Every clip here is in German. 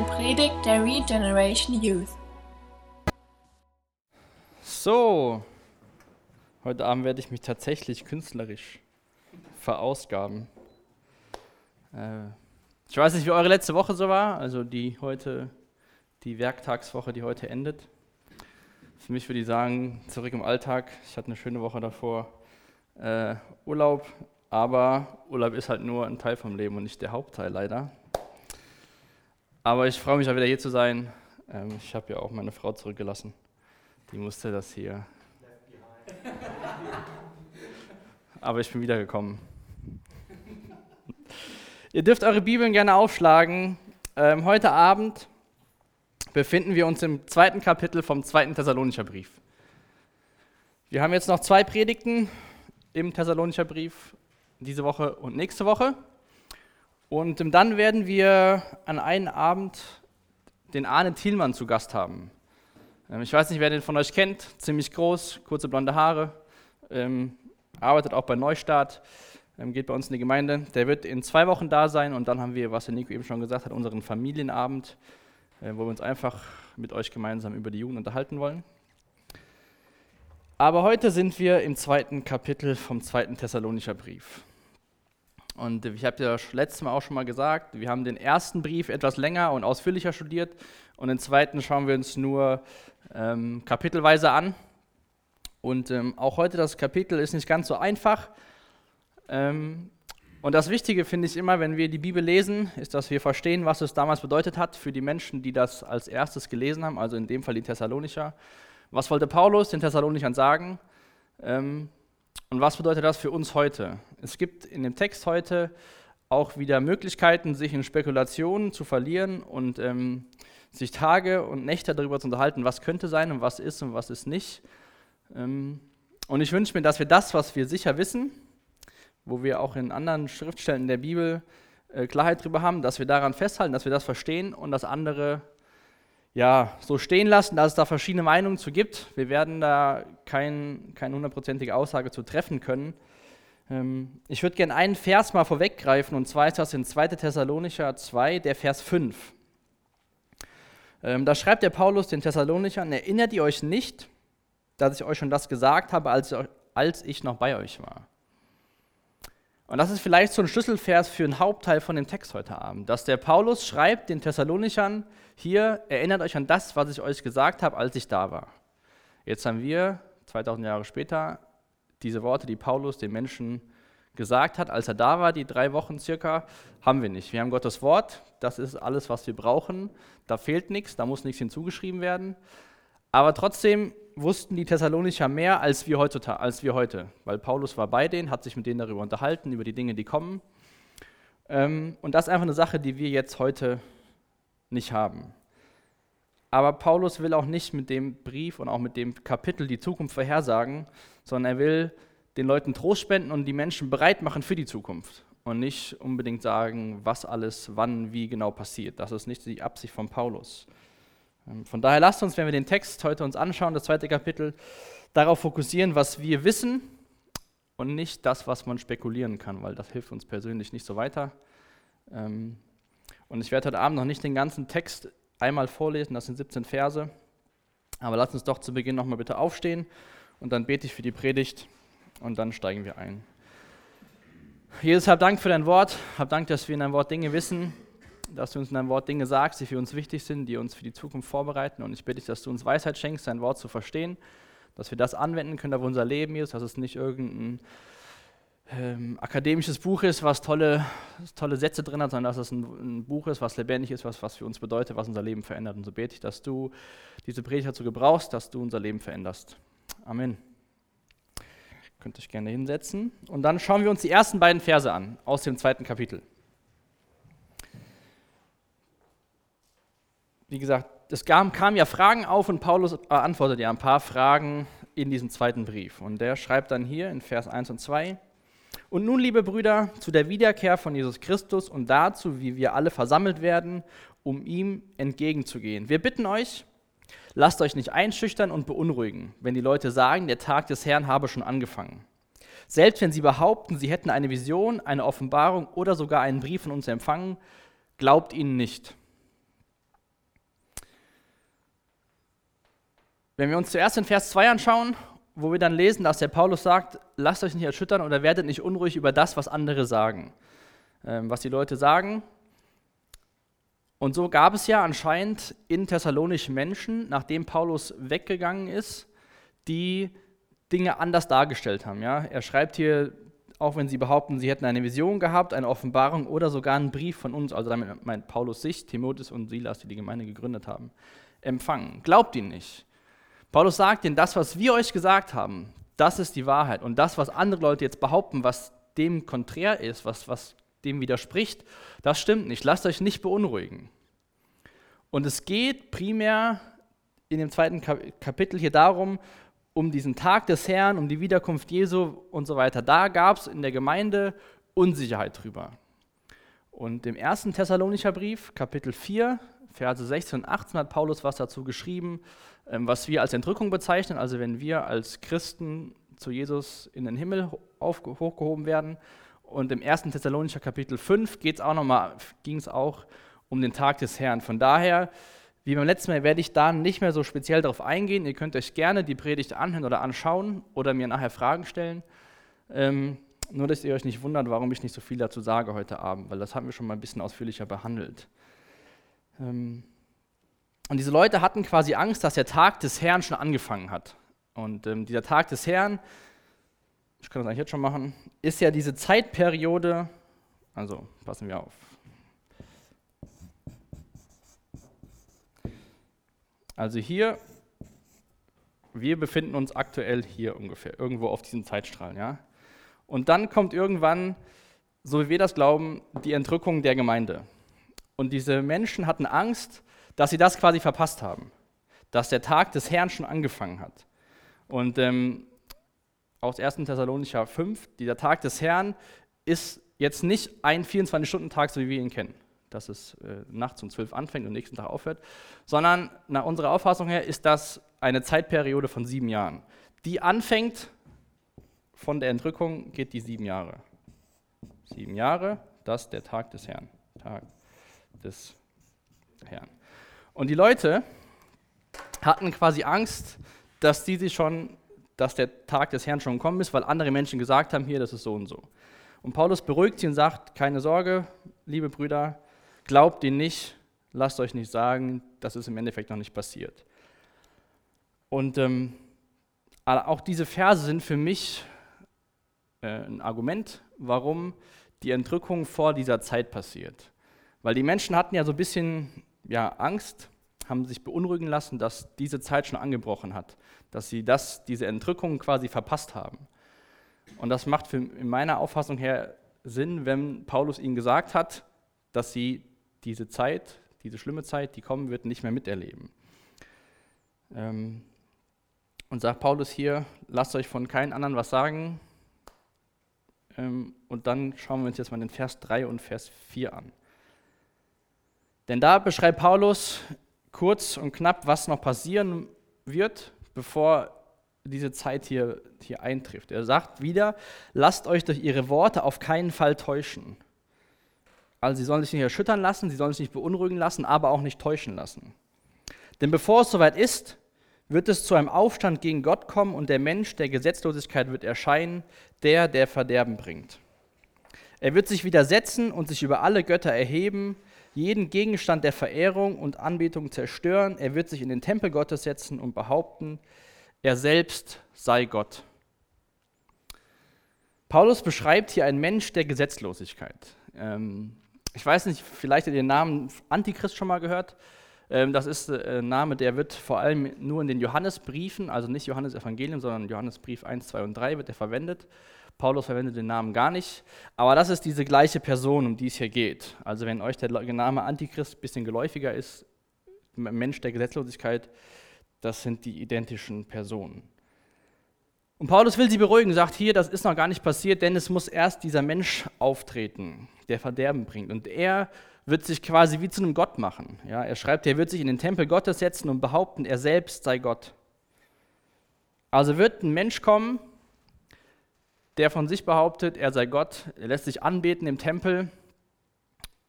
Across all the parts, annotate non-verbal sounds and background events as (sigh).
eine Predigt der Regeneration Youth. So, heute Abend werde ich mich tatsächlich künstlerisch verausgaben. Äh, ich weiß nicht, wie eure letzte Woche so war, also die heute, die Werktagswoche, die heute endet. Für mich würde ich sagen, zurück im Alltag. Ich hatte eine schöne Woche davor. Äh, Urlaub, aber Urlaub ist halt nur ein Teil vom Leben und nicht der Hauptteil leider. Aber ich freue mich auch wieder hier zu sein. Ähm, ich habe ja auch meine Frau zurückgelassen. Die musste das hier. (laughs) Aber ich bin wiedergekommen. Ihr dürft eure Bibeln gerne aufschlagen. Ähm, heute Abend befinden wir uns im zweiten Kapitel vom zweiten Thessalonischer Brief. Wir haben jetzt noch zwei Predigten im Thessalonischer Brief diese Woche und nächste Woche. Und dann werden wir an einem Abend den Arne Thielmann zu Gast haben. Ähm, ich weiß nicht, wer den von euch kennt, ziemlich groß, kurze blonde Haare, ähm, arbeitet auch bei Neustart, ähm, geht bei uns in die Gemeinde. Der wird in zwei Wochen da sein und dann haben wir, was der Nico eben schon gesagt hat, unseren Familienabend, äh, wo wir uns einfach mit euch gemeinsam über die Jugend unterhalten wollen. Aber heute sind wir im zweiten Kapitel vom zweiten Thessalonischer Brief. Und ich habe ja letztes Mal auch schon mal gesagt, wir haben den ersten Brief etwas länger und ausführlicher studiert und den zweiten schauen wir uns nur ähm, kapitelweise an. Und ähm, auch heute das Kapitel ist nicht ganz so einfach. Ähm, und das Wichtige finde ich immer, wenn wir die Bibel lesen, ist, dass wir verstehen, was es damals bedeutet hat für die Menschen, die das als erstes gelesen haben, also in dem Fall die Thessalonicher. Was wollte Paulus den Thessalonichern sagen? Und was bedeutet das für uns heute? Es gibt in dem Text heute auch wieder Möglichkeiten, sich in Spekulationen zu verlieren und ähm, sich Tage und Nächte darüber zu unterhalten, was könnte sein und was ist und was ist nicht. Ähm, und ich wünsche mir, dass wir das, was wir sicher wissen, wo wir auch in anderen Schriftstellen der Bibel äh, Klarheit darüber haben, dass wir daran festhalten, dass wir das verstehen und das andere ja, so stehen lassen, dass es da verschiedene Meinungen zu gibt. Wir werden da kein, keine hundertprozentige Aussage zu treffen können. Ähm, ich würde gerne einen Vers mal vorweggreifen, und zwar ist das in 2. Thessalonicher 2, der Vers 5. Ähm, da schreibt der Paulus den Thessalonichern, erinnert ihr euch nicht, dass ich euch schon das gesagt habe, als, als ich noch bei euch war. Und das ist vielleicht so ein Schlüsselvers für einen Hauptteil von dem Text heute Abend, dass der Paulus schreibt den Thessalonichern hier, erinnert euch an das, was ich euch gesagt habe, als ich da war. Jetzt haben wir, 2000 Jahre später, diese Worte, die Paulus den Menschen gesagt hat, als er da war, die drei Wochen circa, haben wir nicht. Wir haben Gottes Wort, das ist alles, was wir brauchen. Da fehlt nichts, da muss nichts hinzugeschrieben werden. Aber trotzdem wussten die Thessalonicher mehr als wir, heutzutage, als wir heute, weil Paulus war bei denen, hat sich mit denen darüber unterhalten, über die Dinge, die kommen. Ähm, und das ist einfach eine Sache, die wir jetzt heute nicht haben. Aber Paulus will auch nicht mit dem Brief und auch mit dem Kapitel die Zukunft vorhersagen, sondern er will den Leuten Trost spenden und die Menschen bereit machen für die Zukunft und nicht unbedingt sagen, was alles, wann, wie genau passiert. Das ist nicht die Absicht von Paulus. Ähm, von daher lasst uns, wenn wir den Text heute uns anschauen, das zweite Kapitel, darauf fokussieren, was wir wissen und nicht das, was man spekulieren kann, weil das hilft uns persönlich nicht so weiter. Ähm, und ich werde heute Abend noch nicht den ganzen Text einmal vorlesen, das sind 17 Verse, aber lasst uns doch zu Beginn nochmal bitte aufstehen und dann bete ich für die Predigt und dann steigen wir ein. Jesus, hab Dank für dein Wort, hab Dank, dass wir in deinem Wort Dinge wissen, dass du uns in deinem Wort Dinge sagst, die für uns wichtig sind, die uns für die Zukunft vorbereiten. Und ich bitte dich, dass du uns Weisheit schenkst, dein Wort zu verstehen, dass wir das anwenden können auf unser Leben, Jesus, dass es nicht irgendein ähm, akademisches Buch ist, was tolle, tolle Sätze drin hat, sondern dass es ein, ein, Buch ist, was lebendig ist, was, was für uns bedeutet, was unser Leben verändert. Und so bete ich, dass du diese Predigt dazu gebrauchst, dass du unser Leben veränderst. Amen. Könnt euch gerne hinsetzen. Und dann schauen wir uns die ersten beiden Verse an aus dem zweiten Kapitel. Wie gesagt, es kam, kamen ja Fragen auf und Paulus antwortet ja ein paar Fragen in diesem zweiten Brief. Und der schreibt dann hier in Vers 1 und 2, und nun, liebe Brüder, zu der Wiederkehr von Jesus Christus und dazu, wie wir alle versammelt werden, um ihm entgegenzugehen. Wir bitten euch, lasst euch nicht einschüchtern und beunruhigen, wenn die Leute sagen, der Tag des Herrn habe schon angefangen. Selbst wenn sie behaupten, sie hätten eine Vision, eine Offenbarung oder sogar einen Brief von uns empfangen, glaubt ihnen nicht Wenn wir uns zuerst den Vers 2 anschauen, wo wir dann lesen, dass der Paulus sagt, lasst euch nicht erschüttern oder werdet nicht unruhig über das, was andere sagen. Ähm, was die Leute sagen. Und so gab es ja anscheinend in Thessalonich Menschen, nachdem Paulus weggegangen ist, die Dinge anders dargestellt haben. Ja? Er schreibt hier, auch wenn sie behaupten, sie hätten eine Vision gehabt, eine Offenbarung oder sogar einen Brief von uns, also damit meint Paulus sich, Timotheus und Silas, die die Gemeinde gegründet haben, empfangen. Glaubt ihn nicht. Paulus sagt ihnen, das, was wir euch gesagt haben, das ist die Wahrheit. Und das, was andere Leute jetzt behaupten, was dem konträr ist, was, was dem widerspricht, das stimmt nicht. Lasst euch nicht beunruhigen. Und es geht primär in dem zweiten Kapitel hier darum, um diesen Tag des Herrn, um die Wiederkunft Jesu und so weiter. Da gab es in der Gemeinde Unsicherheit drüber. Und im ersten Thessalonicher Brief, Kapitel 4, Verse 16 und 18, hat Paulus was dazu geschrieben, ähm, was wir als Entrückung bezeichnen. Also wenn wir als Christen zu Jesus in den Himmel hochgehoben werden. Und im ersten Thessalonicher Kapitel 5 ging es auch um den Tag des Herrn. Von daher wie beim letzten Mal werde ich da nicht mehr so speziell darauf eingehen. Ihr könnt euch gerne die Predigt anhören oder anschauen oder mir nachher Fragen stellen. Ähm, nur, dass ihr euch nicht wundert, warum ich nicht so viel dazu sage heute Abend, weil das haben wir schon mal ein bisschen ausführlicher behandelt. Ähm, und diese Leute hatten quasi Angst, dass der Tag des Herrn schon angefangen hat. Und ähm, dieser Tag des Herrn, ich kann das eigentlich jetzt schon machen, ist ja diese Zeitperiode, also passen wir auf, Also hier, wir befinden uns aktuell hier ungefähr, irgendwo auf diesem Zeitstrahl. Ja? Und dann kommt irgendwann, so wie wir das glauben, die Entrückung der Gemeinde. Und diese Menschen hatten Angst, dass sie das quasi verpasst haben, dass der Tag des Herrn schon angefangen hat. Und ähm, aus 1. Thessalonicher 5, dieser Tag des Herrn ist jetzt nicht ein 24-Stunden-Tag, so wie wir ihn kennen dass es äh, nachts um 12 anfängt und nächsten Tag aufhört, sondern nach unserer Auffassung her ist das eine Zeitperiode von sieben Jahren. Die anfängt von der Entrückung, geht die sieben Jahre. Sieben Jahre, das ist der Tag des Herrn. Tag des Herrn. Und die Leute hatten quasi Angst, dass die sich schon, dass der Tag des Herrn schon gekommen ist, weil andere Menschen gesagt haben, hier, das ist so und so. Und Paulus beruhigt sie und sagt, keine Sorge, liebe Brüder, Glaubt ihn nicht, lasst euch nicht sagen, das ist im Endeffekt noch nicht passiert. Und ähm, auch diese Verse sind für mich äh, ein Argument, warum die Entrückung vor dieser Zeit passiert. Weil die Menschen hatten ja so ein bisschen ja, Angst, haben sich beunruhigen lassen, dass diese Zeit schon angebrochen hat, dass sie das, diese Entrückung quasi verpasst haben. Und das macht für, in meiner Auffassung her Sinn, wenn Paulus ihnen gesagt hat, dass sie diese Zeit, diese schlimme Zeit, die kommen wird, nicht mehr miterleben. Ähm, und sagt Paulus hier, lasst euch von keinem anderen was sagen. Ähm, und dann schauen wir uns jetzt mal den Vers 3 und Vers 4 an. Denn da beschreibt Paulus kurz und knapp, was noch passieren wird, bevor diese Zeit hier, hier eintrifft. Er sagt wieder, lasst euch durch ihre Worte auf keinen Fall täuschen. Also sie sollen sich nicht erschüttern lassen, sie sollen sich nicht beunruhigen lassen, aber auch nicht täuschen lassen. Denn bevor es soweit ist, wird es zu einem Aufstand gegen Gott kommen und der Mensch der Gesetzlosigkeit wird erscheinen, der, der Verderben bringt. Er wird sich widersetzen und sich über alle Götter erheben, jeden Gegenstand der Verehrung und Anbetung zerstören. Er wird sich in den Tempel Gottes setzen und behaupten, er selbst sei Gott. Paulus beschreibt hier einen Mensch der Gesetzlosigkeit. Ähm, ich weiß nicht, vielleicht habt ihr den Namen Antichrist schon mal gehört. Ähm, das ist äh, ein Name, der wird vor allem nur in den Johannesbriefen, also nicht Johannes Evangelium, sondern Johannesbrief 1, 2 und 3 wird er verwendet. Paulus verwendet den Namen gar nicht. Aber das ist diese gleiche Person, um die es hier geht. Also wenn euch der Name Antichrist ein bisschen geläufiger ist, Mensch der Gesetzlosigkeit, das sind die identischen Personen. Und Paulus will sie beruhigen, sagt hier, das ist noch gar nicht passiert, denn es muss erst dieser Mensch auftreten, der Verderben bringt. Und er wird sich quasi wie zu einem Gott machen. Ja, er schreibt, er wird sich in den Tempel Gottes setzen und behaupten, er selbst sei Gott. Also wird ein Mensch kommen, der von sich behauptet, er sei Gott, er lässt sich anbeten im Tempel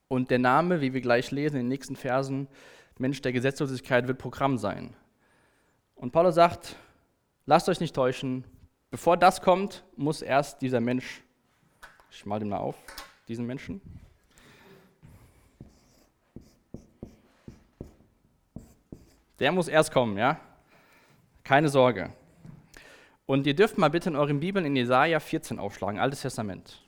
und der Name, wie wir gleich lesen in den nächsten Versen, Mensch der Gesetzlosigkeit, wird Programm sein. Und Paulus sagt, lasst euch nicht täuschen, bevor das kommt, muss erst dieser Mensch, ich mal den mal auf, diesen Menschen. Der muss erst kommen, ja? Keine Sorge. Und ihr dürft mal bitte in euren Bibeln in Jesaja 14 aufschlagen, Altes Testament.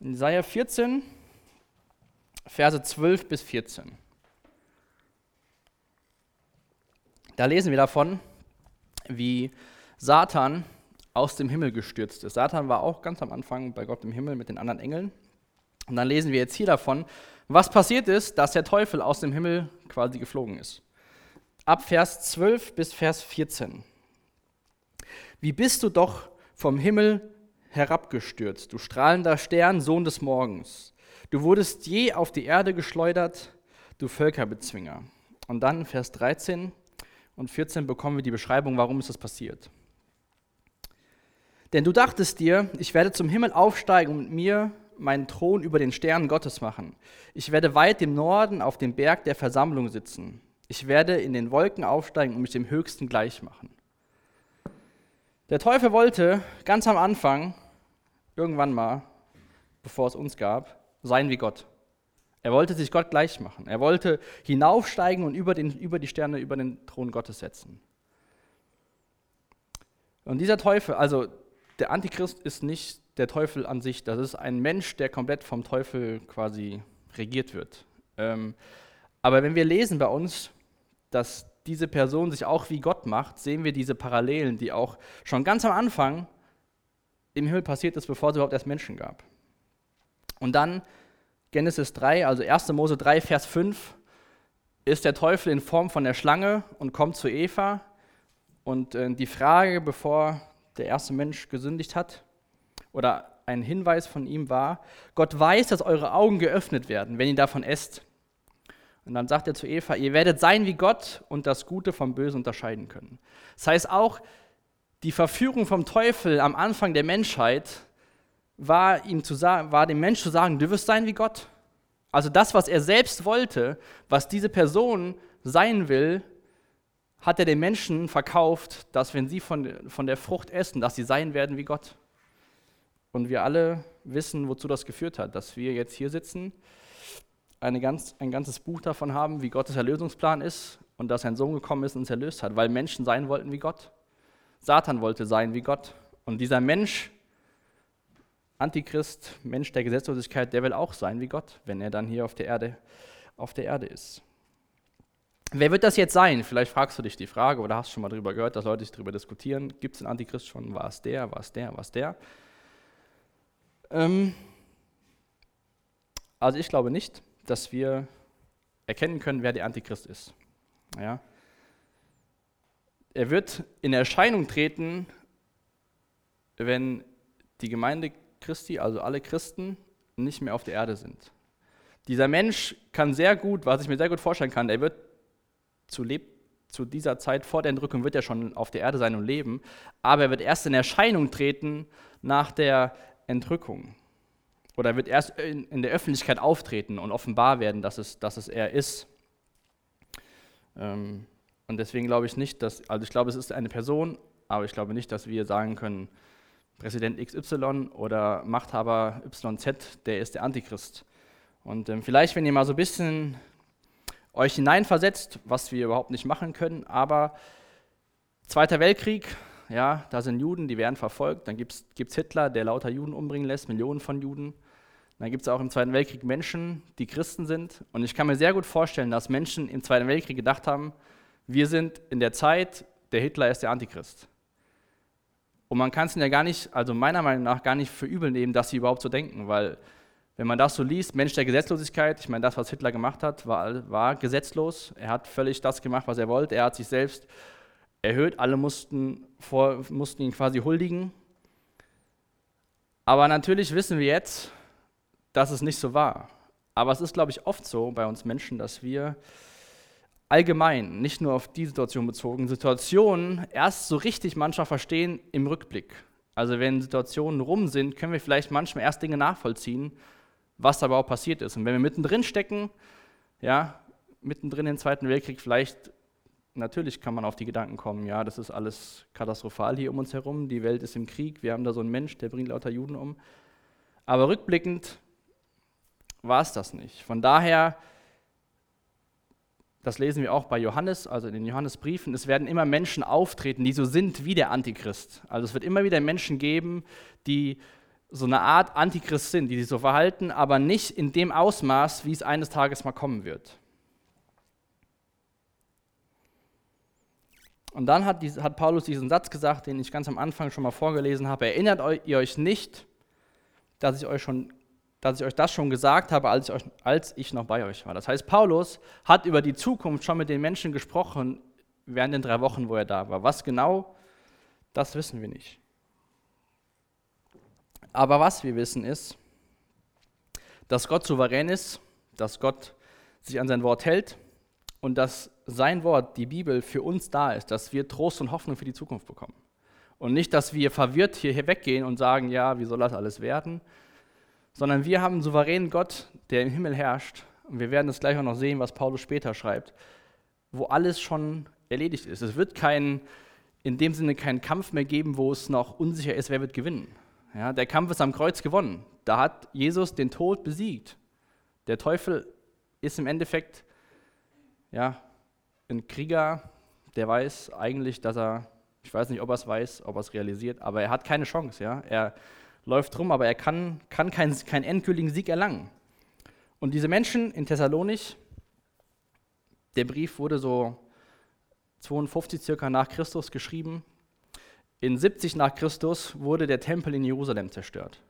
In Jesaja 14, Verse 12 bis 14. Da lesen wir davon, wie Satan aus dem Himmel gestürzt ist. Satan war auch ganz am Anfang bei Gott im Himmel mit den anderen Engeln. Und dann lesen wir jetzt hier davon, was passiert ist, dass der Teufel aus dem Himmel quasi geflogen ist. Ab Vers 12 bis Vers 14. Wie bist du doch vom Himmel herabgestürzt, du strahlender Stern, Sohn des Morgens. Du wurdest je auf die Erde geschleudert, du Völkerbezwinger. Und dann Vers 13 und 14 bekommen wir die Beschreibung, warum ist das passiert. Denn du dachtest dir, ich werde zum Himmel aufsteigen und mir meinen Thron über den Sternen Gottes machen. Ich werde weit im Norden auf dem Berg der Versammlung sitzen. Ich werde in den Wolken aufsteigen und mich dem Höchsten gleich machen. Der Teufel wollte ganz am Anfang irgendwann mal, bevor es uns gab, sein wie Gott. Er wollte sich Gott gleich machen. Er wollte hinaufsteigen und über, den, über die Sterne, über den Thron Gottes setzen. Und dieser Teufel, also der Antichrist ist nicht der Teufel an sich, das ist ein Mensch, der komplett vom Teufel quasi regiert wird. Ähm, aber wenn wir lesen bei uns, dass diese Person sich auch wie Gott macht, sehen wir diese Parallelen, die auch schon ganz am Anfang im Himmel passiert ist, bevor es überhaupt erst Menschen gab. Und dann Genesis 3, also 1. Mose 3, Vers 5, ist der Teufel in Form von der Schlange und kommt zu Eva. Und äh, die Frage, bevor der erste Mensch gesündigt hat, oder ein Hinweis von ihm war, Gott weiß, dass eure Augen geöffnet werden, wenn ihr davon esst. Und dann sagt er zu Eva, ihr werdet sein wie Gott und das Gute vom Bösen unterscheiden können. Das heißt auch, die Verführung vom Teufel am Anfang der Menschheit war, ihm zu sagen, war dem Menschen zu sagen, du wirst sein wie Gott. Also das, was er selbst wollte, was diese Person sein will, hat er den Menschen verkauft, dass wenn sie von, von der Frucht essen, dass sie sein werden wie Gott. Und wir alle wissen, wozu das geführt hat, dass wir jetzt hier sitzen, ganz, ein ganzes Buch davon haben, wie Gottes Erlösungsplan ist und dass ein Sohn gekommen ist und uns erlöst hat, weil Menschen sein wollten wie Gott. Satan wollte sein wie Gott. Und dieser Mensch, Antichrist, Mensch der Gesetzlosigkeit, der will auch sein wie Gott, wenn er dann hier auf der Erde, auf der Erde ist. Wer wird das jetzt sein? Vielleicht fragst du dich die Frage oder hast schon mal darüber gehört, dass Leute sich darüber diskutieren. Gibt es den Antichrist schon? War es der? War es der? War es der? Ähm also ich glaube nicht, dass wir erkennen können, wer der Antichrist ist. Ja? Er wird in Erscheinung treten, wenn die Gemeinde Christi, also alle Christen, nicht mehr auf der Erde sind. Dieser Mensch kann sehr gut, was ich mir sehr gut vorstellen kann, er wird zu, leb zu dieser Zeit vor der Entrückung wird er schon auf der Erde sein und leben, aber er wird erst in Erscheinung treten nach der Entrückung. Oder er wird erst in, der Öffentlichkeit auftreten und offenbar werden, dass es, dass es er ist. Ähm, und deswegen glaube ich nicht, dass, also ich glaube, es ist eine Person, aber ich glaube nicht, dass wir sagen können, Präsident XY oder Machthaber YZ, der ist der Antichrist. Und ähm, vielleicht, wenn ihr mal so ein bisschen euch hineinversetzt, was wir überhaupt nicht machen können, aber Zweiter Weltkrieg, ja, da sind Juden, die werden verfolgt, dann gibt es Hitler, der lauter Juden umbringen lässt, Millionen von Juden. Dann gibt es auch im Zweiten Weltkrieg Menschen, die Christen sind. Und ich kann mir sehr gut vorstellen, dass Menschen im Zweiten Weltkrieg gedacht haben, wir sind in der Zeit, der Hitler ist der Antichrist. Und man kann es ja gar nicht, also meiner Meinung nach, gar nicht für übel nehmen, dass sie überhaupt so denken, weil wenn man das so liest, Mensch der Gesetzlosigkeit, ich meine, das, was Hitler gemacht hat, war, war gesetzlos. Er hat völlig das gemacht, was er wollte. Er hat sich selbst erhöht, alle mussten, vor, mussten ihn quasi huldigen. Aber natürlich wissen wir jetzt, dass es nicht so war. Aber es ist, glaube ich, oft so bei uns Menschen, dass wir allgemein, nicht nur auf die Situation bezogen, Situationen erst so richtig manchmal verstehen im Rückblick. Also wenn Situationen rum sind, können wir vielleicht manchmal erst Dinge nachvollziehen, was da überhaupt passiert ist. Und wenn wir mittendrin stecken, ja, mittendrin im Zweiten Weltkrieg, vielleicht, natürlich kann man auf die Gedanken kommen, ja, das ist alles katastrophal hier um uns herum, die Welt ist im Krieg, wir haben da so einen Mensch, der bringt lauter Juden um. Aber rückblickend war es das nicht. Von daher, das lesen wir auch bei Johannes, also in den Johannesbriefen, es werden immer Menschen auftreten, die so sind wie der Antichrist. Also es wird immer wieder Menschen geben, die so eine Art Antichrist sind, die sich so verhalten, aber nicht in dem Ausmaß, wie es eines Tages mal kommen wird. Und dann hat, hat, Paulus diesen Satz gesagt, den ich ganz am Anfang schon mal vorgelesen habe. Erinnert ihr euch nicht, dass ich euch, schon, dass ich euch das schon gesagt habe, als ich, euch, als ich noch bei euch war. Das heißt, Paulus hat über die Zukunft schon mit den Menschen gesprochen während den drei Wochen, wo er da war. Was genau, das wissen wir nicht. Aber was wir wissen ist, dass Gott souverän ist, dass Gott sich an sein Wort hält und dass sein Wort, die Bibel, für uns da ist, dass wir Trost und Hoffnung für die Zukunft bekommen. Und nicht, dass wir verwirrt hier weggehen und sagen, ja, wie soll das alles werden, sondern wir haben einen souveränen Gott, der im Himmel herrscht. Und wir werden das gleich auch noch sehen, was Paulus später schreibt, wo alles schon erledigt ist. Es wird kein, in dem Sinne keinen Kampf mehr geben, wo es noch unsicher ist, wer wird gewinnen. Ja, der Kampf ist am Kreuz gewonnen. Da hat Jesus den Tod besiegt. Der Teufel ist im Endeffekt ja, ein Krieger, der weiß eigentlich, dass er, ich weiß nicht, ob er es weiß, ob er es realisiert, aber er hat keine Chance. Ja? Er läuft rum, aber er kann, kann keinen, keinen endgültigen Sieg erlangen. Und diese Menschen in Thessalonich, der Brief wurde so 52 circa nach Christus geschrieben, in 70 nach Christus wurde der Tempel in Jerusalem zerstört.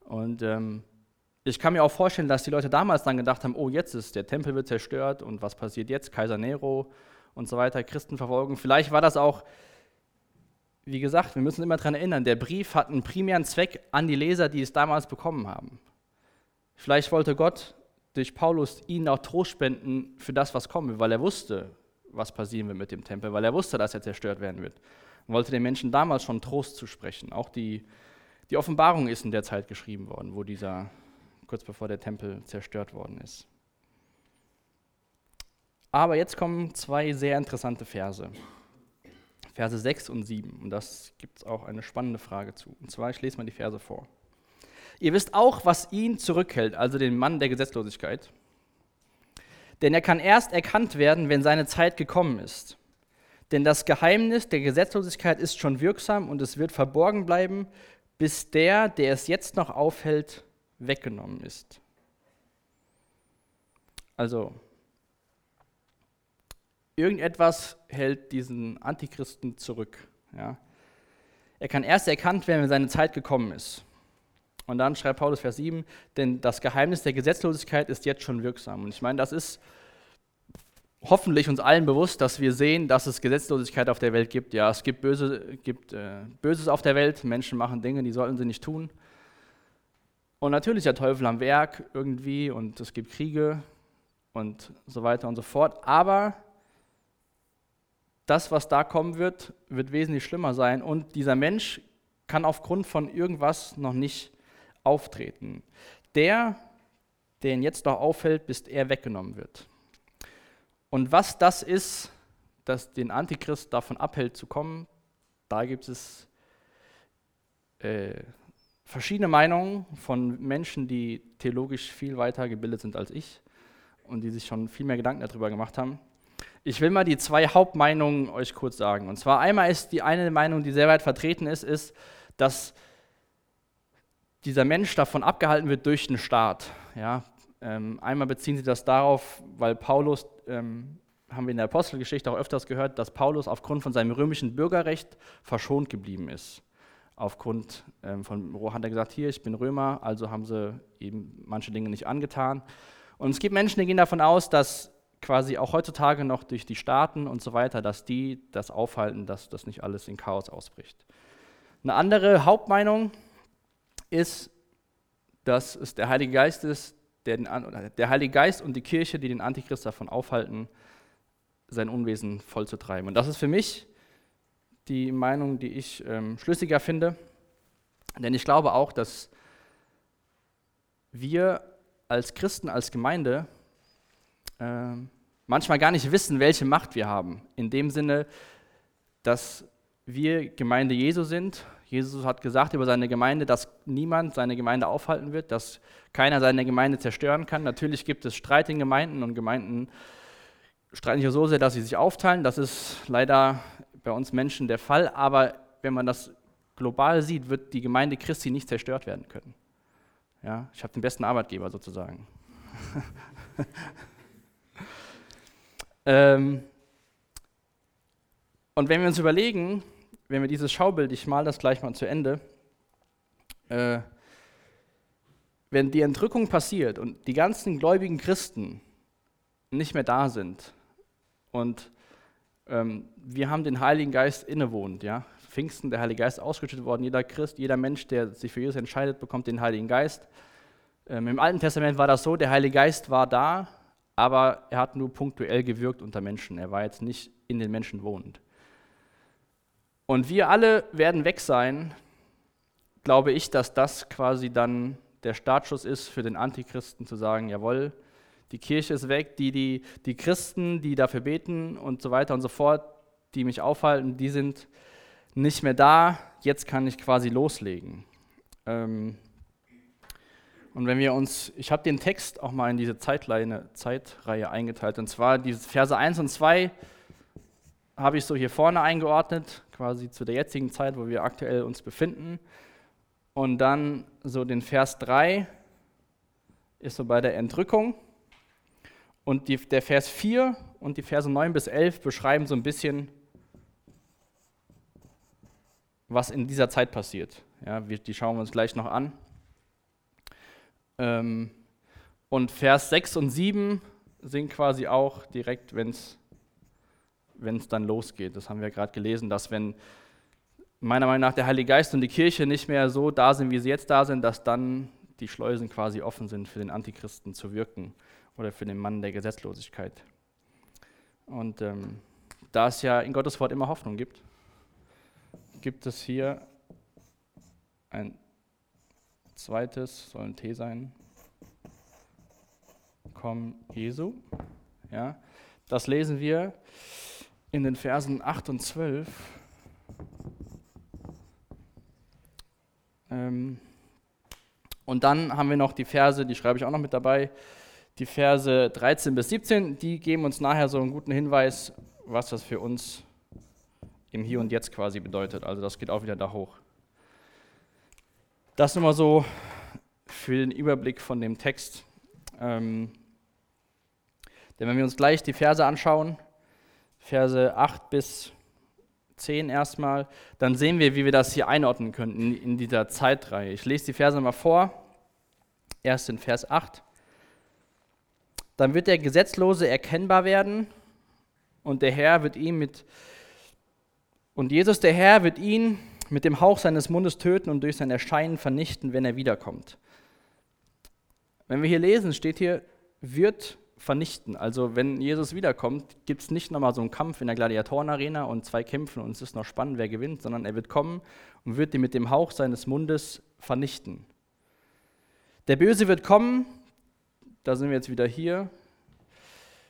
Und ähm, ich kann mir auch vorstellen, dass die Leute damals dann gedacht haben, oh, jetzt ist der Tempel wird zerstört und was passiert jetzt? Kaiser Nero und so weiter, Christenverfolgung. Vielleicht war das auch, wie gesagt, wir müssen immer daran erinnern, der Brief hat einen primären Zweck an die Leser, die es damals bekommen haben. Vielleicht wollte Gott durch Paulus ihnen auch Trost spenden für das, was kommen wird, weil er wusste, was passieren wird mit dem Tempel, weil er wusste, dass er zerstört werden wird und wollte den Menschen damals schon Trost zu sprechen. Auch die, die Offenbarung ist in der Zeit geschrieben worden, wo dieser, kurz bevor der Tempel zerstört worden ist. Aber jetzt kommen zwei sehr interessante Verse. Verse 6 und 7. Und das gibt es auch eine spannende Frage zu. Und zwar, ich lese mal die Verse vor. Ihr wisst auch, was ihn zurückhält, also den Mann der Gesetzlosigkeit. Denn er kann erst erkannt werden, wenn seine Zeit gekommen ist. Denn das Geheimnis der Gesetzlosigkeit ist schon wirksam und es wird verborgen bleiben, bis der, der es jetzt noch aufhält, weggenommen ist. Also, irgendetwas hält diesen Antichristen zurück. Ja. Er kann erst erkannt werden, wenn seine Zeit gekommen ist. Und dann schreibt Paulus Vers 7, denn das Geheimnis der Gesetzlosigkeit ist jetzt schon wirksam. Und ich meine, das ist hoffentlich uns allen bewusst, dass wir sehen, dass es Gesetzlosigkeit auf der Welt gibt. Ja, es gibt, Böse, gibt äh, Böses auf der Welt, Menschen machen Dinge, die sollten sie nicht tun. Und natürlich ist der Teufel am Werk irgendwie und es gibt Kriege und so weiter und so fort. Aber das, was da kommen wird, wird wesentlich schlimmer sein und dieser Mensch kann aufgrund von irgendwas noch nicht auftreten. Der, der ihn jetzt noch auffällt, bis er weggenommen wird. Und was das ist, das den Antichrist davon abhält zu kommen, da gibt es äh, verschiedene Meinungen von Menschen, die theologisch viel weiter gebildet sind als ich und die sich schon viel mehr Gedanken darüber gemacht haben. Ich will mal die zwei Hauptmeinungen euch kurz sagen. Und zwar einmal ist die eine Meinung, die sehr weit vertreten ist, ist, dass dieser Mensch davon abgehalten wird durch den Staat. Ja, ähm, einmal beziehen sie das darauf, weil Paulus, ähm, haben wir in der Apostelgeschichte auch öfters gehört, dass Paulus aufgrund von seinem römischen Bürgerrecht verschont geblieben ist. Aufgrund ähm, von, hat er gesagt, hier, ich bin Römer, also haben sie eben manche Dinge nicht angetan. Und es gibt Menschen, die gehen davon aus, dass quasi auch heutzutage noch durch die Staaten und so weiter, dass die das aufhalten, dass das nicht alles in Chaos ausbricht. Eine andere Hauptmeinung ist, dass es der Heilige Geist ist, der, den, der Heilige Geist und die Kirche, die den Antichrist davon aufhalten, sein Unwesen vollzutreiben. Und das ist für mich die Meinung, die ich ähm, schlüssiger finde. Denn ich glaube auch, dass wir als Christen, als Gemeinde äh, manchmal gar nicht wissen, welche Macht wir haben. In dem Sinne, dass wir Gemeinde Jesu sind. Jesus hat gesagt über seine Gemeinde, dass niemand seine Gemeinde aufhalten wird, dass keiner seine Gemeinde zerstören kann. Natürlich gibt es Streit in Gemeinden und Gemeinden streiten sich so sehr, dass sie sich aufteilen. Das ist leider bei uns Menschen der Fall. Aber wenn man das global sieht, wird die Gemeinde Christi nicht zerstört werden können. Ja, ich habe den besten Arbeitgeber sozusagen. (laughs) ähm, und wenn wir uns überlegen, wenn wir dieses Schaubild, ich male das gleich mal zu Ende, äh, wenn die Entrückung passiert und die ganzen gläubigen Christen nicht mehr da sind und ähm, wir haben den Heiligen Geist innewohnt, ja, Pfingsten, der Heilige Geist ausgeschüttet worden, jeder Christ, jeder Mensch, der sich für Jesus entscheidet, bekommt den Heiligen Geist. Ähm, Im Alten Testament war das so, der Heilige Geist war da, aber er hat nur punktuell gewirkt unter Menschen, er war jetzt nicht in den Menschen wohnend. Und wir alle werden weg sein, glaube ich, dass das quasi dann der Startschuss ist für den Antichristen zu sagen, jawohl, die Kirche ist weg, die, die, die Christen, die dafür beten und so weiter und so fort, die mich aufhalten, die sind nicht mehr da, jetzt kann ich quasi loslegen. Ähm und wenn wir uns, ich habe den Text auch mal in diese Zeitleine, Zeitreihe eingeteilt, und zwar diese Verse 1 und 2 habe ich so hier vorne eingeordnet, quasi zu der jetzigen Zeit, wo wir aktuell uns befinden. Und dann so den Vers 3 ist so bei der Entrückung. Und die, der Vers 4 und die Verse 9 bis 11 beschreiben so ein bisschen, was in dieser Zeit passiert. Ja, wir, die schauen wir uns gleich noch an. Ähm, und Vers 6 und 7 sind quasi auch direkt, wenn es wenn es dann losgeht. Das haben wir gerade gelesen, dass wenn meiner Meinung nach der Heilige Geist und die Kirche nicht mehr so da sind, wie sie jetzt da sind, dass dann die Schleusen quasi offen sind für den Antichristen zu wirken oder für den Mann der Gesetzlosigkeit. Und ähm, da es ja in Gottes Wort immer Hoffnung gibt, gibt es hier ein zweites, soll ein T sein, komm Jesu. Ja, das lesen wir in den Versen 8 und 12 ähm, und dann haben wir noch die Verse, die schreibe ich auch noch mit dabei, die Verse 13 bis 17, die geben uns nachher so einen guten Hinweis, was das für uns im Hier und Jetzt quasi bedeutet. Also das geht auch wieder da hoch. Das nochmal so für den Überblick von dem Text. Ähm, denn wenn wir uns gleich die Verse anschauen, Verse 8 bis 10 erstmal, dann sehen wir, wie wir das hier einordnen können in, in dieser Zeitreihe. Ich lese die Verse mal vor. Erst in Vers 8. Dann wird der Gesetzlose erkennbar werden und der Herr wird ihn mit und Jesus der Herr wird ihn mit dem Hauch seines Mundes töten und durch sein Erscheinen vernichten, wenn er wiederkommt. Wenn wir hier lesen, steht hier, wird vernichten. Also wenn Jesus wiederkommt, gibt es nicht nochmal so einen Kampf in der Gladiatorenarena und zwei kämpfen und es ist noch spannend, wer gewinnt, sondern er wird kommen und wird ihn mit dem Hauch seines Mundes vernichten. Der Böse wird kommen, da sind wir jetzt wieder hier,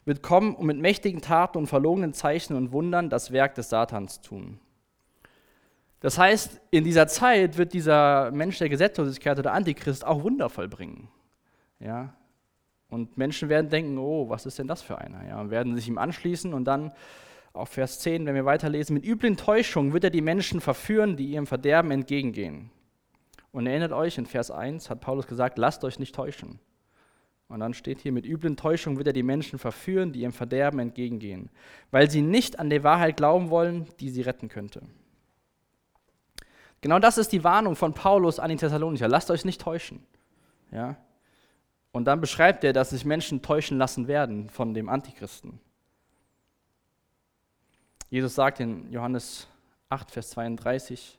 wird kommen und mit mächtigen Taten und verlogenen Zeichen und Wundern das Werk des Satans tun. Das heißt, in dieser Zeit wird dieser Mensch der Gesetzlosigkeit oder Antichrist auch Wunder vollbringen. Ja, und Menschen werden denken, oh, was ist denn das für einer? Ja, und werden sich ihm anschließen und dann auf Vers 10, wenn wir weiterlesen, mit üblen Täuschungen wird er die Menschen verführen, die ihrem Verderben entgegengehen. Und erinnert euch, in Vers 1 hat Paulus gesagt, lasst euch nicht täuschen. Und dann steht hier, mit üblen Täuschungen wird er die Menschen verführen, die ihrem Verderben entgegengehen, weil sie nicht an die Wahrheit glauben wollen, die sie retten könnte. Genau das ist die Warnung von Paulus an die Thessalonicher. Lasst euch nicht täuschen. Ja? Und dann beschreibt er, dass sich Menschen täuschen lassen werden von dem Antichristen. Jesus sagt in Johannes 8, Vers 32,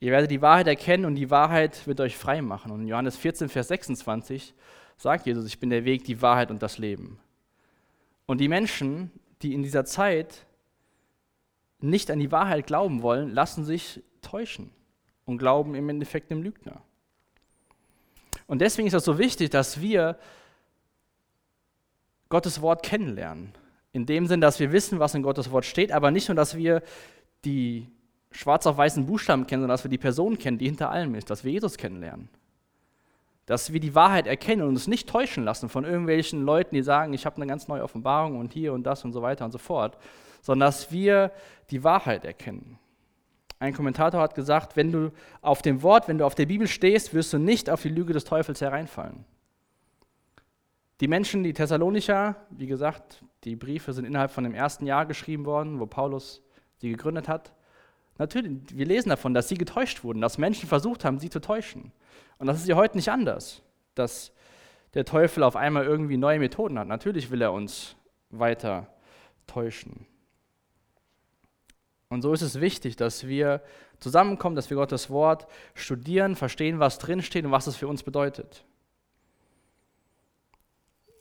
ihr werdet die Wahrheit erkennen und die Wahrheit wird euch frei machen. Und in Johannes 14, Vers 26 sagt Jesus, ich bin der Weg, die Wahrheit und das Leben. Und die Menschen, die in dieser Zeit nicht an die Wahrheit glauben wollen, lassen sich täuschen und glauben im Endeffekt dem Lügner. Und deswegen ist es so wichtig, dass wir Gottes Wort kennenlernen. In dem Sinn, dass wir wissen, was in Gottes Wort steht, aber nicht nur, dass wir die schwarz auf weißen Buchstaben kennen, sondern dass wir die Person kennen, die hinter allem ist, dass wir Jesus kennenlernen. Dass wir die Wahrheit erkennen und uns nicht täuschen lassen von irgendwelchen Leuten, die sagen, ich habe eine ganz neue Offenbarung und hier und das und so weiter und so fort, sondern dass wir die Wahrheit erkennen. Ein Kommentator hat gesagt, wenn du auf dem Wort, wenn du auf der Bibel stehst, wirst du nicht auf die Lüge des Teufels hereinfallen. Die Menschen, die Thessalonicher, wie gesagt, die Briefe sind innerhalb von dem ersten Jahr geschrieben worden, wo Paulus sie gegründet hat. Natürlich, wir lesen davon, dass sie getäuscht wurden, dass Menschen versucht haben, sie zu täuschen. Und das ist ja heute nicht anders, dass der Teufel auf einmal irgendwie neue Methoden hat. Natürlich will er uns weiter täuschen. Und so ist es wichtig, dass wir zusammenkommen, dass wir Gottes Wort studieren, verstehen, was drinsteht und was es für uns bedeutet.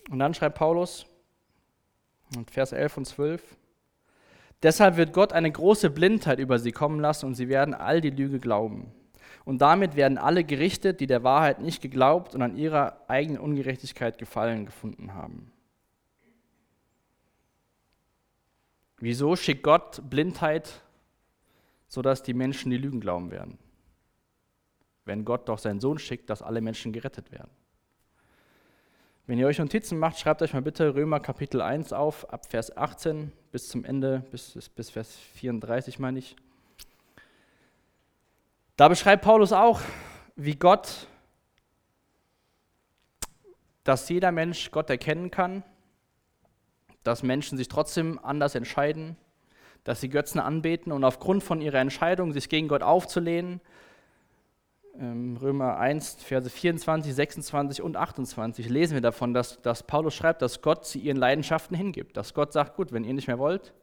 Und dann schreibt Paulus, Vers 11 und 12, Deshalb wird Gott eine große Blindheit über sie kommen lassen und sie werden all die Lüge glauben. Und damit werden alle gerichtet, die der Wahrheit nicht geglaubt und an ihrer eigenen Ungerechtigkeit gefallen gefunden haben. Wieso schickt Gott Blindheit, sodass die Menschen die Lügen glauben werden? Wenn Gott doch seinen Sohn schickt, dass alle Menschen gerettet werden. Wenn ihr euch Notizen macht, schreibt euch mal bitte Römer Kapitel 1 auf, ab Vers 18 bis zum Ende, bis, bis Vers 34 meine ich. Da beschreibt Paulus auch, wie Gott, dass jeder Mensch Gott erkennen kann, dass Menschen sich trotzdem anders entscheiden, dass sie Götzen anbeten und aufgrund von ihrer Entscheidung, sich gegen Gott aufzulehnen, ähm, Römer 1, Verse 24, 26 und 28 lesen wir davon, dass, dass Paulus schreibt, dass Gott sie ihren Leidenschaften hingibt. Dass Gott sagt, gut, wenn ihr nicht mehr wollt,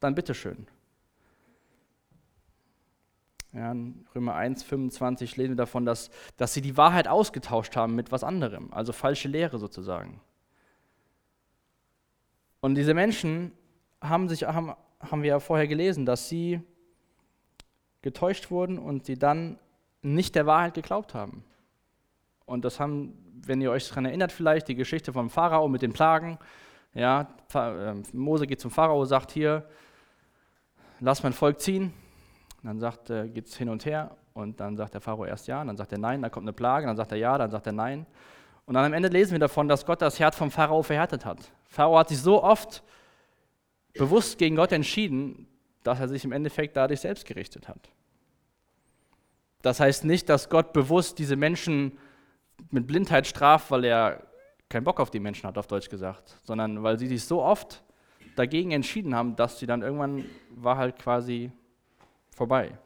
dann bitteschön. Ja, in Römer 1, 25 lesen wir davon, dass, dass sie die Wahrheit ausgetauscht haben mit was anderem, also falsche Lehre sozusagen. Und diese Menschen haben, sich, haben, haben wir ja vorher gelesen, dass sie getäuscht wurden und sie dann nicht der Wahrheit geglaubt haben. Und das haben, wenn ihr euch daran erinnert, vielleicht die Geschichte vom Pharao mit den Plagen. Ja, ähm, Mose geht zum Pharao, sagt hier, lass mein Volk ziehen. Dann sagt, äh, geht es hin und her und dann sagt der Pharao erst ja, dann sagt er nein, dann kommt eine Plage, dann sagt er ja, dann sagt er nein. Und dann am Ende lesen wir davon, dass Gott das Herz vom Pharao verhärtet hat. Pharao hat sich so oft bewusst gegen Gott entschieden, dass er sich im Endeffekt dadurch selbst gerichtet hat. Das heißt nicht, dass Gott bewusst diese Menschen mit Blindheit straft, weil er keinen Bock auf die Menschen hat, auf Deutsch gesagt, sondern weil sie sich so oft dagegen entschieden haben, dass sie dann irgendwann war halt quasi vorbei.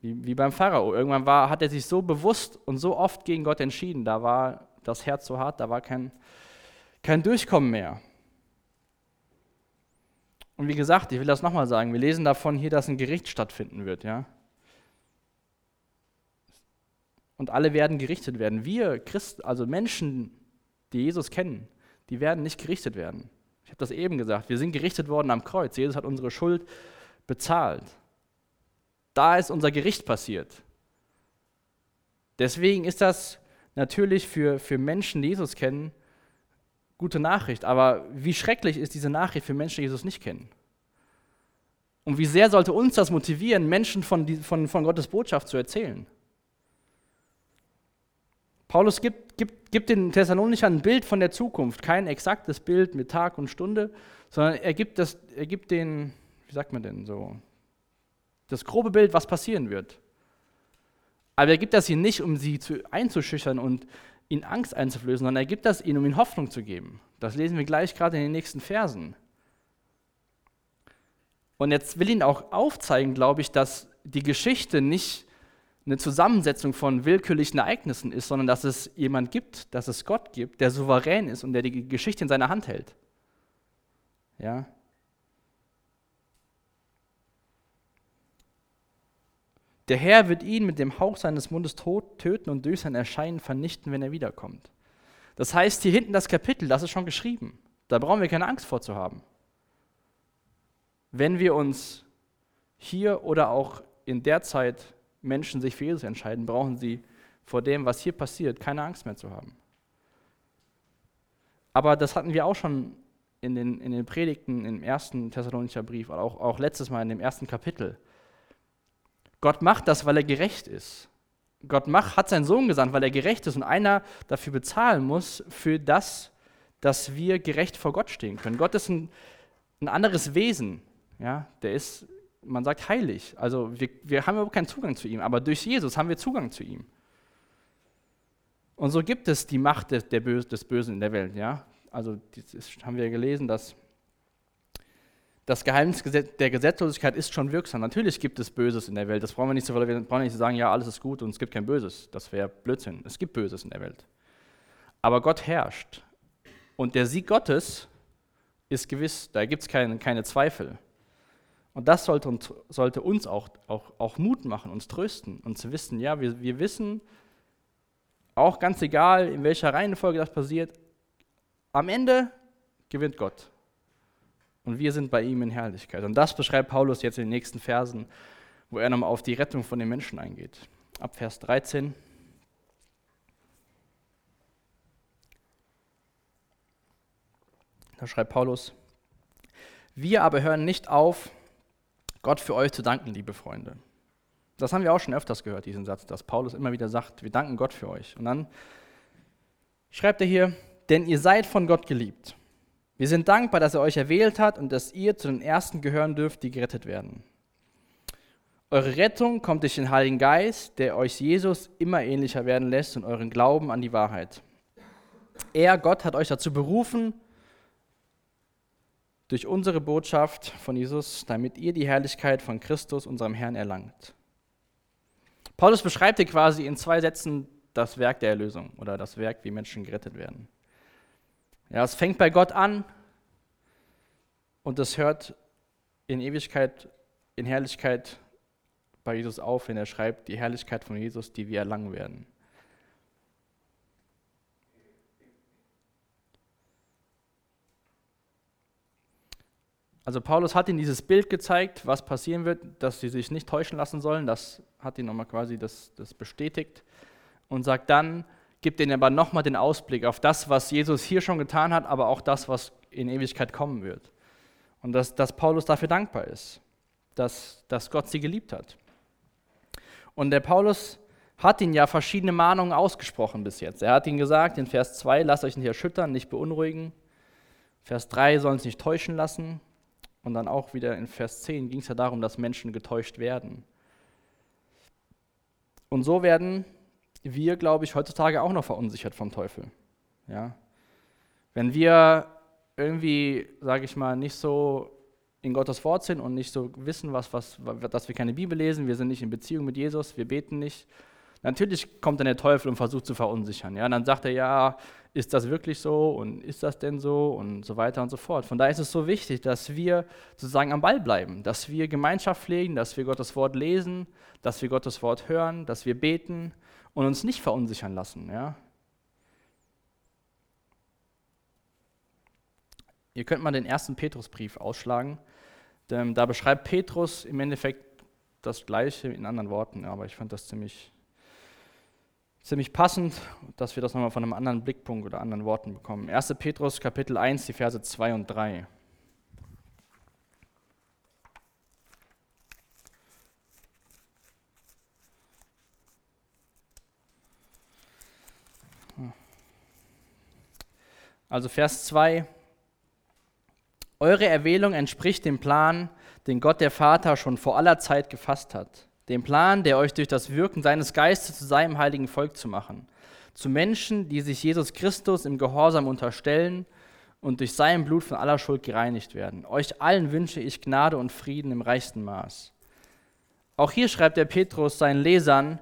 Wie, wie beim Pharao. Irgendwann war, hat er sich so bewusst und so oft gegen Gott entschieden, da war das Herz so hart, da war kein, kein Durchkommen mehr. Und wie gesagt, ich will das nochmal sagen, wir lesen davon hier, dass ein Gericht stattfinden wird. Ja? und alle werden gerichtet werden. Wir Christen, also Menschen, die Jesus kennen, die werden nicht gerichtet werden. Ich habe das eben gesagt, wir sind gerichtet worden am Kreuz. Jesus hat unsere Schuld bezahlt. Da ist unser Gericht passiert. Deswegen ist das natürlich für, für Menschen, die Jesus kennen, gute Nachricht. Aber wie schrecklich ist diese Nachricht für Menschen, die Jesus nicht kennen? Und wie sehr sollte uns das motivieren, Menschen von, von, von Gottes Botschaft zu erzählen? Paulus gibt, gibt, gibt den Thessalonichern ein Bild von der Zukunft, kein exaktes Bild mit Tag und Stunde, sondern er gibt, das, er gibt den, wie sagt man denn so, das grobe Bild, was passieren wird. Aber er gibt das ihnen nicht, um sie zu, einzuschüchtern und ihnen Angst einzuflößen, sondern er gibt das ihnen, um ihnen Hoffnung zu geben. Das lesen wir gleich gerade in den nächsten Versen. Und jetzt will ihn auch aufzeigen, glaube ich, dass die Geschichte nicht eine Zusammensetzung von willkürlichen Ereignissen ist, sondern dass es jemand gibt, dass es Gott gibt, der souverän ist und der die Geschichte in seiner Hand hält. Ja? Der Herr wird ihn mit dem Hauch seines Mundes tot, töten und durch sein Erscheinen vernichten, wenn er wiederkommt. Das heißt, hier hinten das Kapitel, das ist schon geschrieben. Da brauchen wir keine Angst vor zu haben. wenn wir uns hier oder auch in der Zeit Menschen sich für Jesus entscheiden, brauchen sie vor dem, was hier passiert, keine Angst mehr zu haben. Aber das hatten wir auch schon in den, in den Predigten im ersten Thessalonischer Brief, auch, auch letztes Mal in dem ersten Kapitel. Gott macht das, weil er gerecht ist. Gott macht, hat seinen Sohn gesandt, weil er gerecht ist und einer dafür bezahlen muss, für das, dass wir gerecht vor Gott stehen können. Gott ist ein, ein anderes Wesen. Ja? Der ist, man sagt, heilig. Also wir, wir haben überhaupt keinen Zugang zu ihm, aber durch Jesus haben wir Zugang zu ihm. Und so gibt es die Macht des, Böse, des Bösen in der Welt. Ja? Also das haben wir gelesen, dass das Geheimnis der Gesetzlosigkeit ist schon wirksam. Natürlich gibt es Böses in der Welt. Das brauchen wir nicht so, wir brauchen nicht sagen, ja, alles ist gut und es gibt kein Böses. Das wäre Blödsinn. Es gibt Böses in der Welt. Aber Gott herrscht. Und der Sieg Gottes ist gewiss, da gibt es keine, keine Zweifel. Und das sollte uns, sollte uns auch, auch, auch Mut machen, uns trösten und zu wissen, ja, wir, wir wissen, auch ganz egal, in welcher Reihenfolge das passiert, am Ende gewinnt Gott. Und wir sind bei ihm in Herrlichkeit. Und das beschreibt Paulus jetzt in den nächsten Versen, wo er nochmal auf die Rettung von den Menschen eingeht. Ab Vers 13. Da schreibt Paulus, wir aber hören nicht auf, Gott für euch zu danken, liebe Freunde. Das haben wir auch schon öfters gehört, diesen Satz, dass Paulus immer wieder sagt, wir danken Gott für euch. Und dann schreibt er hier, denn ihr seid von Gott geliebt. Wir sind dankbar, dass er euch erwählt hat und dass ihr zu den Ersten gehören dürft, die gerettet werden. Eure Rettung kommt durch den Heiligen Geist, der euch Jesus immer ähnlicher werden lässt und euren Glauben an die Wahrheit. Er, Gott, hat euch dazu berufen, durch unsere Botschaft von Jesus, damit ihr die Herrlichkeit von Christus, unserem Herrn, erlangt. Paulus beschreibt hier quasi in zwei Sätzen das Werk der Erlösung oder das Werk, wie Menschen gerettet werden. Ja, es fängt bei Gott an und es hört in Ewigkeit, in Herrlichkeit bei Jesus auf, wenn er schreibt, die Herrlichkeit von Jesus, die wir erlangen werden. Also Paulus hat ihnen dieses Bild gezeigt, was passieren wird, dass sie sich nicht täuschen lassen sollen. Das hat ihn nochmal quasi das, das bestätigt und sagt dann, gibt ihnen aber nochmal den Ausblick auf das, was Jesus hier schon getan hat, aber auch das, was in Ewigkeit kommen wird. Und dass, dass Paulus dafür dankbar ist, dass, dass Gott sie geliebt hat. Und der Paulus hat ihnen ja verschiedene Mahnungen ausgesprochen bis jetzt. Er hat ihnen gesagt, in Vers 2, lasst euch nicht erschüttern, nicht beunruhigen. Vers 3, sollen es nicht täuschen lassen. Und dann auch wieder in Vers 10 ging es ja darum, dass Menschen getäuscht werden. Und so werden wir, glaube ich, heutzutage auch noch verunsichert vom Teufel. Ja? Wenn wir irgendwie, sage ich mal, nicht so in Gottes Wort sind und nicht so wissen, was, was, dass wir keine Bibel lesen, wir sind nicht in Beziehung mit Jesus, wir beten nicht, natürlich kommt dann der Teufel und versucht zu verunsichern. Ja? Und dann sagt er, ja, ist das wirklich so und ist das denn so und so weiter und so fort. Von daher ist es so wichtig, dass wir sozusagen am Ball bleiben, dass wir Gemeinschaft pflegen, dass wir Gottes Wort lesen, dass wir Gottes Wort hören, dass wir beten und uns nicht verunsichern lassen. Ja? Ihr könnt mal den ersten Petrusbrief ausschlagen. Da beschreibt Petrus im Endeffekt das Gleiche in anderen Worten, aber ich fand das ziemlich, ziemlich passend, dass wir das nochmal von einem anderen Blickpunkt oder anderen Worten bekommen. 1. Petrus Kapitel 1, die Verse 2 und 3. Also Vers 2. Eure Erwählung entspricht dem Plan, den Gott der Vater schon vor aller Zeit gefasst hat. Dem Plan, der euch durch das Wirken seines Geistes zu seinem heiligen Volk zu machen. Zu Menschen, die sich Jesus Christus im Gehorsam unterstellen und durch sein Blut von aller Schuld gereinigt werden. Euch allen wünsche ich Gnade und Frieden im reichsten Maß. Auch hier schreibt der Petrus seinen Lesern,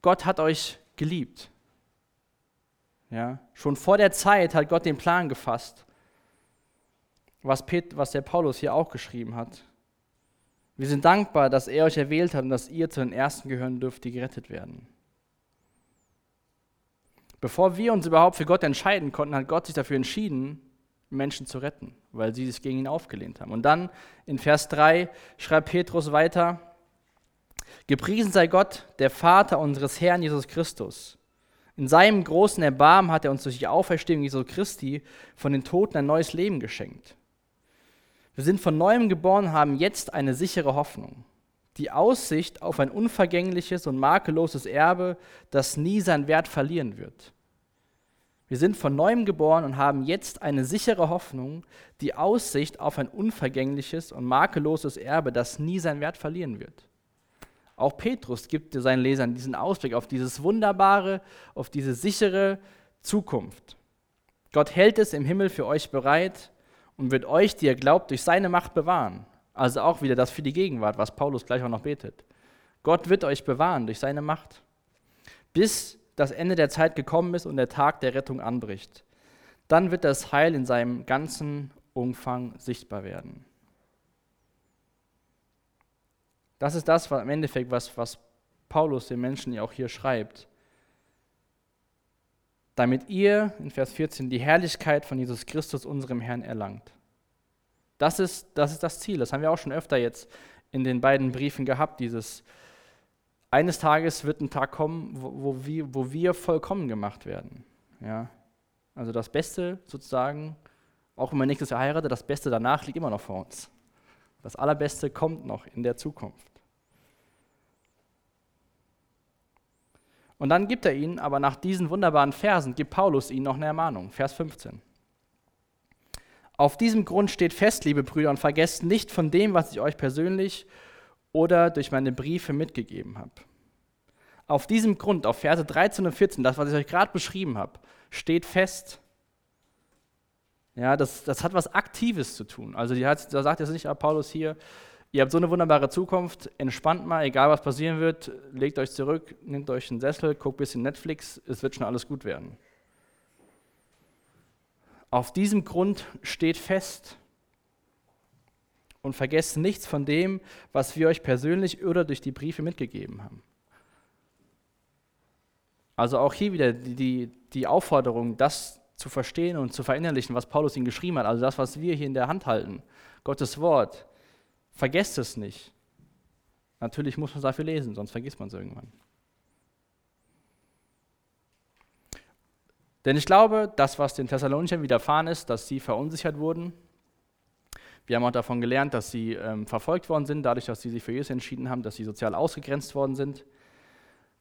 Gott hat euch geliebt. Ja, schon vor der Zeit hat Gott den Plan gefasst, was, Pet, was der Paulus hier auch geschrieben hat. Wir sind dankbar, dass er euch erwählt hat und dass ihr zu den Ersten gehören dürft, die gerettet werden. Bevor wir uns überhaupt für Gott entscheiden konnten, hat Gott sich dafür entschieden, Menschen zu retten, weil sie sich gegen ihn aufgelehnt haben. Und dann in Vers 3 schreibt Petrus weiter, Gepriesen sei Gott, der Vater unseres Herrn Jesus Christus. In seinem großen Erbarmen hat er uns durch die Auferstehung Jesu Christi von den Toten ein neues Leben geschenkt. Wir sind von neuem geboren und haben jetzt eine sichere Hoffnung. Die Aussicht auf ein unvergängliches und makelloses Erbe, das nie seinen Wert verlieren wird. Wir sind von neuem geboren und haben jetzt eine sichere Hoffnung, die Aussicht auf ein unvergängliches und makelloses Erbe, das nie seinen Wert verlieren wird. Auch Petrus gibt seinen Lesern diesen Ausblick auf dieses wunderbare, auf diese sichere Zukunft. Gott hält es im Himmel für euch bereit und wird euch, die ihr glaubt, durch seine Macht bewahren. Also auch wieder das für die Gegenwart, was Paulus gleich auch noch betet. Gott wird euch bewahren durch seine Macht, bis das Ende der Zeit gekommen ist und der Tag der Rettung anbricht. Dann wird das Heil in seinem ganzen Umfang sichtbar werden. Das ist das, was im Endeffekt, was, was Paulus den Menschen ja auch hier schreibt. Damit ihr, in Vers 14, die Herrlichkeit von Jesus Christus, unserem Herrn, erlangt. Das ist, das ist das Ziel. Das haben wir auch schon öfter jetzt in den beiden Briefen gehabt, dieses eines Tages wird ein Tag kommen, wo, wo, wir, wo wir vollkommen gemacht werden. Ja? Also das Beste sozusagen, auch wenn man nächstes Jahr heiratet, das Beste danach liegt immer noch vor uns. Das Allerbeste kommt noch in der Zukunft. Und dann gibt er ihnen, aber nach diesen wunderbaren Versen, gibt Paulus ihnen noch eine Ermahnung. Vers 15. Auf diesem Grund steht fest, liebe Brüder, und vergesst nicht von dem, was ich euch persönlich oder durch meine Briefe mitgegeben habe. Auf diesem Grund, auf Verse 13 und 14, das, was ich euch gerade beschrieben habe, steht fest. Ja, das, das hat was Aktives zu tun. Also die hat, da sagt jetzt nicht ah, Paulus hier, ihr habt so eine wunderbare Zukunft, entspannt mal, egal was passieren wird, legt euch zurück, nehmt euch einen Sessel, guckt ein bisschen Netflix, es wird schon alles gut werden. Auf diesem Grund steht fest und vergesst nichts von dem, was wir euch persönlich oder durch die Briefe mitgegeben haben. Also auch hier wieder die, die, die Aufforderung, das zu verstehen und zu verinnerlichen, was Paulus ihnen geschrieben hat, also das, was wir hier in der Hand halten, Gottes Wort. Vergesst es nicht. Natürlich muss man dafür lesen, sonst vergisst man es irgendwann. Denn ich glaube, das, was den Thessalonichern widerfahren ist, dass sie verunsichert wurden, wir haben auch davon gelernt, dass sie ähm, verfolgt worden sind, dadurch, dass sie sich für Jesus entschieden haben, dass sie sozial ausgegrenzt worden sind.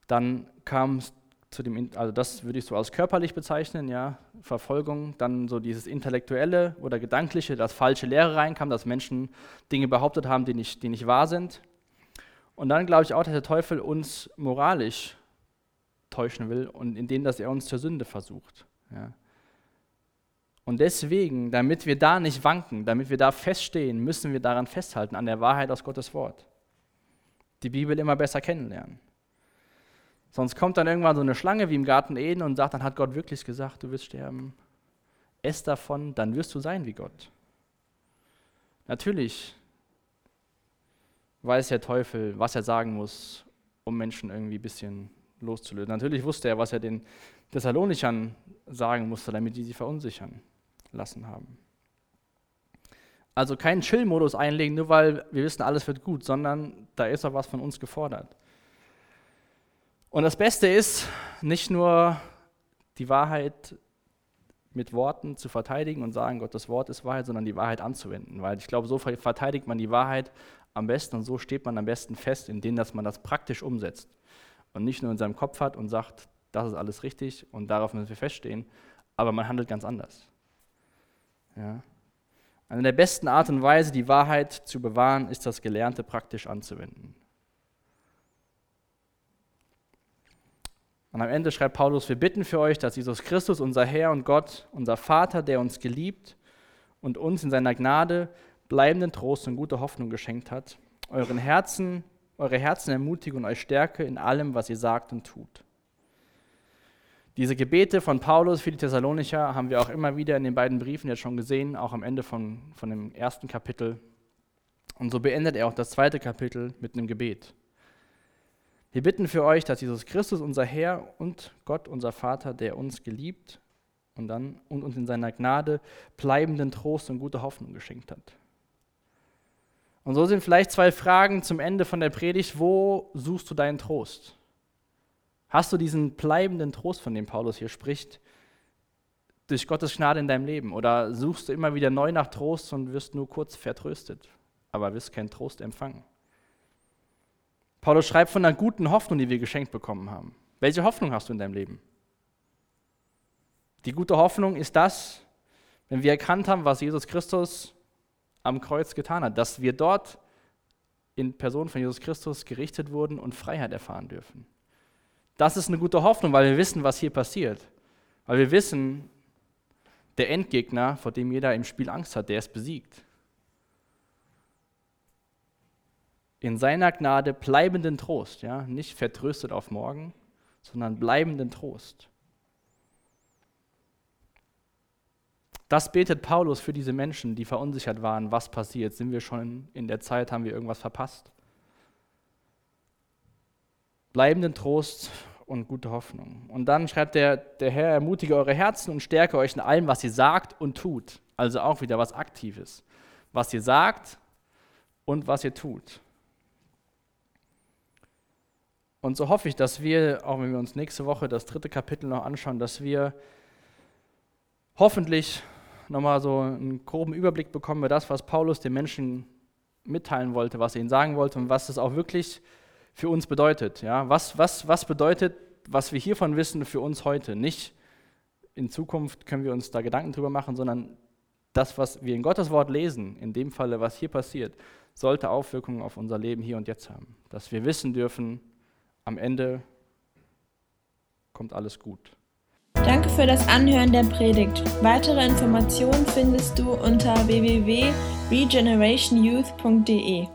Dann kam es zu dem, also das würde ich so als körperlich bezeichnen, ja, Verfolgung. Dann so dieses Intellektuelle oder Gedankliche, dass falsche Lehre reinkam, dass Menschen Dinge behauptet haben, die nicht, die nicht wahr sind. Und dann glaube ich auch, dass der Teufel uns moralisch täuschen will und indem, dass er uns zur Sünde versucht. Ja. Und deswegen, damit wir da nicht wanken, damit wir da feststehen, müssen wir daran festhalten, an der Wahrheit aus Gottes Wort. Die Bibel immer besser kennenlernen. Sonst kommt dann irgendwann so eine Schlange wie im Garten Eden und sagt, dann hat Gott wirklich gesagt, du wirst sterben. Ess davon, dann wirst du sein wie Gott. Natürlich weiß der Teufel, was er sagen muss, um Menschen irgendwie ein bisschen loszulösen. Natürlich wusste er, was er den Thessalonichern sagen musste, damit die sie verunsichern lassen haben. Also keinen Chill-Modus einlegen, nur weil wir wissen, alles wird gut, sondern da ist auch was von uns gefordert. Und das Beste ist, nicht nur die Wahrheit mit Worten zu verteidigen und sagen, Gottes Wort ist Wahrheit, sondern die Wahrheit anzuwenden. Weil ich glaube, so verteidigt man die Wahrheit am besten und so steht man am besten fest, indem dass man das praktisch umsetzt. Und nicht nur in seinem Kopf hat und sagt, das ist alles richtig und darauf müssen wir feststehen, aber man handelt ganz anders. Ja. Eine der besten Art und Weise, die Wahrheit zu bewahren, ist das Gelernte praktisch anzuwenden. Und am Ende schreibt Paulus, wir bitten für euch, dass Jesus Christus, unser Herr und Gott, unser Vater, der uns geliebt und uns in seiner Gnade bleibenden Trost und gute Hoffnung geschenkt hat, euren Herzen, eure Herzen ermutige und euch stärke in allem, was ihr sagt und tut. Diese Gebete von Paulus für die Thessalonicher haben wir auch immer wieder in den beiden Briefen jetzt schon gesehen, auch am Ende von, von dem ersten Kapitel. Und so beendet er auch das zweite Kapitel mit einem Gebet. Wir bitten für euch, dass Jesus Christus, unser Herr und Gott, unser Vater, der uns geliebt und dann und uns in seiner Gnade bleibenden Trost und gute Hoffnung geschenkt hat. Und so sind vielleicht zwei Fragen zum Ende von der Predigt. Wo suchst du deinen Trost? Hast du diesen bleibenden Trost, von dem Paulus hier spricht, durch Gottes Gnade in deinem Leben? Oder suchst du immer wieder neu nach Trost und wirst nur kurz vertröstet, aber wirst keinen Trost empfangen? Paulus schreibt von einer guten Hoffnung, die wir geschenkt bekommen haben. Welche Hoffnung hast du in deinem Leben? Die gute Hoffnung ist das, wenn wir erkannt haben, was Jesus Christus am Kreuz getan hat, dass wir dort in Person von Jesus Christus gerichtet wurden und Freiheit erfahren dürfen. Das ist eine gute Hoffnung, weil wir wissen, was hier passiert. Weil wir wissen, der Endgegner, vor dem jeder im Spiel Angst hat, der ist besiegt. In seiner Gnade bleibenden Trost, ja, nicht vertröstet auf morgen, sondern bleibenden Trost. Das betet Paulus für diese Menschen, die verunsichert waren, was passiert. Sind wir schon in der Zeit, haben wir irgendwas verpasst? Bleibenden Trost und gute Hoffnung. Und dann schreibt der, der Herr, ermutige eure Herzen und stärke euch in allem, was ihr sagt und tut. Also auch wieder was Aktives. Was ihr sagt und was ihr tut. Und so hoffe ich, dass wir, auch wenn wir uns nächste Woche das dritte Kapitel noch anschauen, dass wir hoffentlich nochmal so einen groben Überblick bekommen über das, was Paulus den Menschen mitteilen wollte, was er ihnen sagen wollte und was es auch wirklich für uns bedeutet. Ja? Was, was, was bedeutet, was wir hiervon wissen, für uns heute? Nicht in Zukunft können wir uns da Gedanken drüber machen, sondern das, was wir in Gottes Wort lesen, in dem Falle, was hier passiert, sollte Auswirkungen auf unser Leben hier und jetzt haben. Dass wir wissen dürfen, am Ende kommt alles gut. Danke für das Anhören der Predigt. Weitere Informationen findest du unter www.regenerationyouth.de.